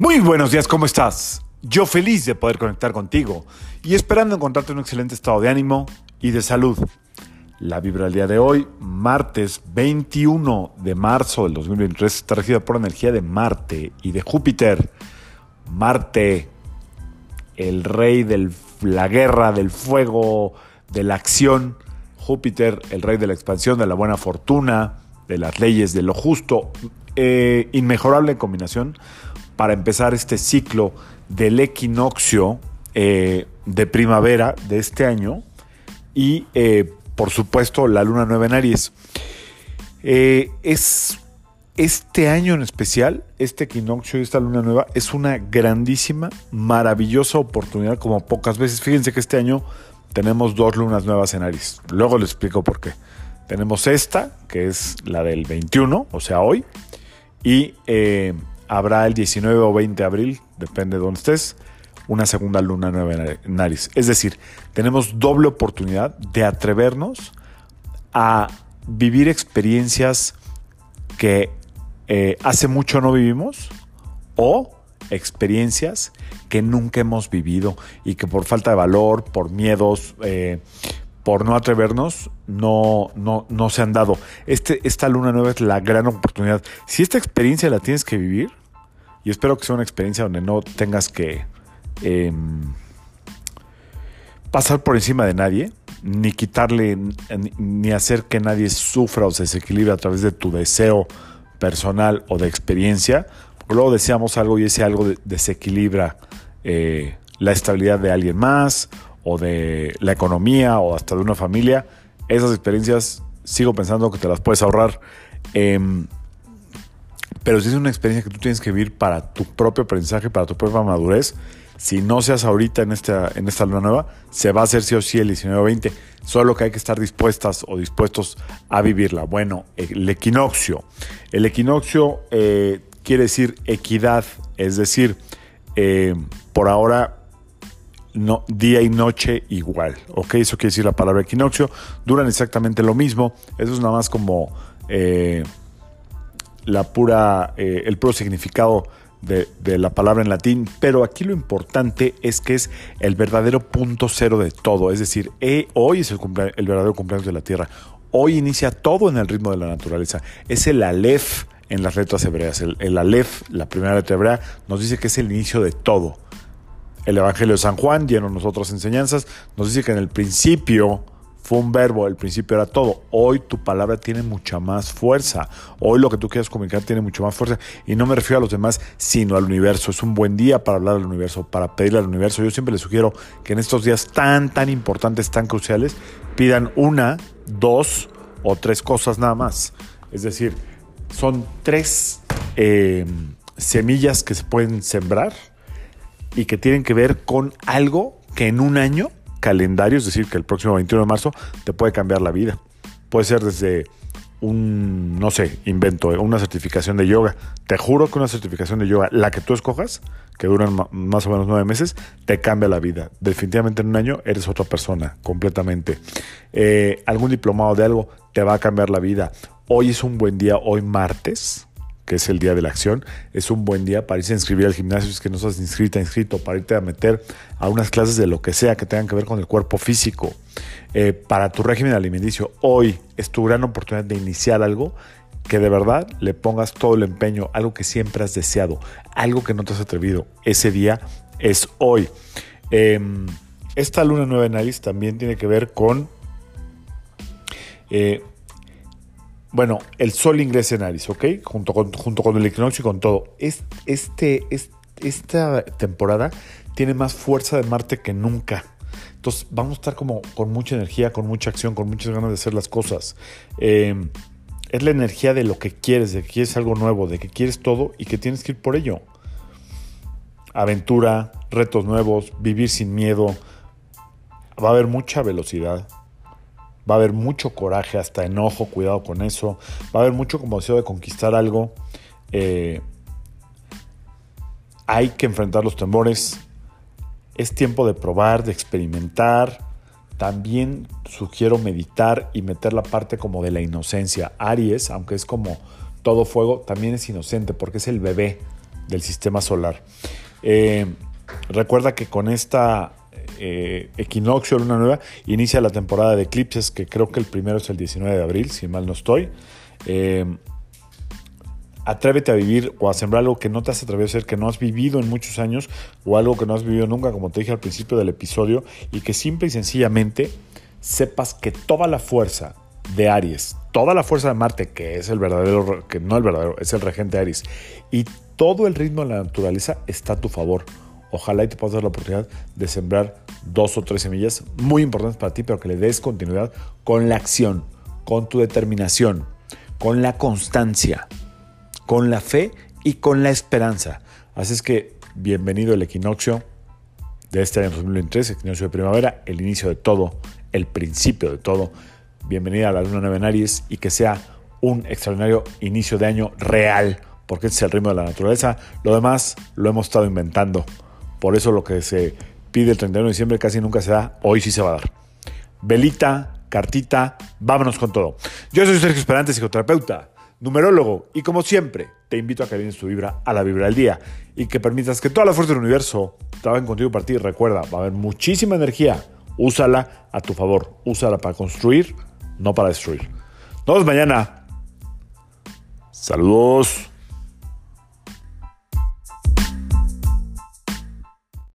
Muy buenos días, ¿cómo estás? Yo feliz de poder conectar contigo y esperando encontrarte en un excelente estado de ánimo y de salud. La vibra del día de hoy, martes 21 de marzo del 2023, está regida por energía de Marte y de Júpiter. Marte, el rey de la guerra, del fuego, de la acción. Júpiter, el rey de la expansión, de la buena fortuna, de las leyes, de lo justo. Eh, inmejorable combinación para empezar este ciclo del equinoccio eh, de primavera de este año y eh, por supuesto la luna nueva en Aries. Eh, es este año en especial, este equinoccio y esta luna nueva es una grandísima, maravillosa oportunidad como pocas veces. Fíjense que este año tenemos dos lunas nuevas en Aries. Luego les explico por qué. Tenemos esta, que es la del 21, o sea, hoy, y habrá el 19 o 20 de abril, depende de dónde estés, una segunda luna nueva en Aries. Es decir, tenemos doble oportunidad de atrevernos a vivir experiencias que eh, hace mucho no vivimos o experiencias que nunca hemos vivido y que por falta de valor, por miedos, eh, por no atrevernos, no, no, no se han dado. Este, esta luna nueva es la gran oportunidad. Si esta experiencia la tienes que vivir, y espero que sea una experiencia donde no tengas que em, pasar por encima de nadie, ni quitarle, ni hacer que nadie sufra o se desequilibre a través de tu deseo personal o de experiencia. Porque luego deseamos algo y ese algo desequilibra eh, la estabilidad de alguien más o de la economía o hasta de una familia. Esas experiencias sigo pensando que te las puedes ahorrar. Em, pero si es una experiencia que tú tienes que vivir para tu propio aprendizaje, para tu propia madurez, si no seas ahorita en esta, en esta luna nueva, se va a hacer sí o sí el 19 o 20. Solo que hay que estar dispuestas o dispuestos a vivirla. Bueno, el equinoccio. El equinoccio eh, quiere decir equidad, es decir, eh, por ahora no, día y noche igual. ¿Ok? Eso quiere decir la palabra equinoccio. Duran exactamente lo mismo. Eso es nada más como. Eh, la pura, eh, el puro significado de, la palabra en latín, pero aquí lo importante es que es el verdadero punto cero de todo, es decir, eh, hoy es el, el, verdadero cumpleaños de la Tierra, hoy inicia todo en el ritmo de la naturaleza, es el Aleph en las letras hebreas, el, el Aleph, la primera letra hebrea, nos dice que es el inicio de todo. El Evangelio de San Juan, lleno de enseñanzas, nos dice que en el principio fue un verbo, el principio era todo. Hoy tu palabra tiene mucha más fuerza. Hoy lo que tú quieras comunicar tiene mucha más fuerza. Y no me refiero a los demás, sino al universo. Es un buen día para hablar al universo, para pedirle al universo. Yo siempre les sugiero que en estos días tan, tan importantes, tan cruciales, pidan una, dos o tres cosas nada más. Es decir, son tres eh, semillas que se pueden sembrar y que tienen que ver con algo que en un año calendario, es decir, que el próximo 21 de marzo te puede cambiar la vida. Puede ser desde un, no sé, invento, una certificación de yoga. Te juro que una certificación de yoga, la que tú escojas, que duran más o menos nueve meses, te cambia la vida. Definitivamente en un año eres otra persona, completamente. Eh, algún diplomado de algo te va a cambiar la vida. Hoy es un buen día, hoy martes, que es el día de la acción, es un buen día para irse a inscribir al gimnasio si es que no estás inscrita, inscrito, para irte a meter a unas clases de lo que sea que tengan que ver con el cuerpo físico. Eh, para tu régimen alimenticio, hoy es tu gran oportunidad de iniciar algo que de verdad le pongas todo el empeño, algo que siempre has deseado, algo que no te has atrevido. Ese día es hoy. Em, esta luna nueva en Aries también tiene que ver con eh, bueno, el sol ingresa en Aries, ¿ok? Junto con, el equinoccio y con todo. Este, esta temporada tiene más fuerza de Marte que nunca. Entonces vamos a estar como con mucha energía, con mucha acción, con muchas ganas de hacer las cosas. Eh, es la energía de lo que quieres, de que quieres algo nuevo, de que quieres todo y que tienes que ir por ello. Aventura, retos nuevos, vivir sin miedo. Va a haber mucha velocidad va a haber mucho coraje, hasta enojo, cuidado con eso, va a haber mucho como deseo de conquistar algo. Eh, hay que enfrentar los temores, es tiempo de probar, de experimentar. También sugiero meditar y meter la parte como de la inocencia. Aries, aunque es como todo fuego, también es inocente porque es el bebé del sistema solar. Eh, recuerda que con esta eh, equinoccio, luna nueva, inicia la temporada de eclipses, que creo que el primero es el 19 de abril, si mal no estoy. Eh, atrévete a vivir o a sembrar algo que no te has atrevido a hacer, que no has vivido en muchos años o algo que no has vivido nunca, como te dije al principio del episodio, y que simple y sencillamente sepas que toda la fuerza de Aries, toda la fuerza de Marte, que es el verdadero, que no el verdadero, es el regente Aries, y todo el ritmo de la naturaleza está a tu favor. Ojalá y te puedas dar la oportunidad de sembrar dos o tres semillas muy importantes para ti, pero que le des continuidad con la acción, con tu determinación, con la constancia, con la fe y con la esperanza. Así es que bienvenido el equinoccio de este año 2023, equinoccio de primavera, el inicio de todo, el principio de todo. Bienvenida a la luna nueva en Aries y que sea un extraordinario inicio de año real, porque ese es el ritmo de la naturaleza. Lo demás lo hemos estado inventando. Por eso lo que se pide el 31 de diciembre casi nunca se da, hoy sí se va a dar. Velita, cartita, vámonos con todo. Yo soy Sergio Esperante, psicoterapeuta, numerólogo, y como siempre, te invito a que vienes tu vibra a la vibra del día y que permitas que toda la fuerza del universo trabaje contigo para ti. Recuerda, va a haber muchísima energía. Úsala a tu favor. Úsala para construir, no para destruir. Nos vemos mañana. Saludos.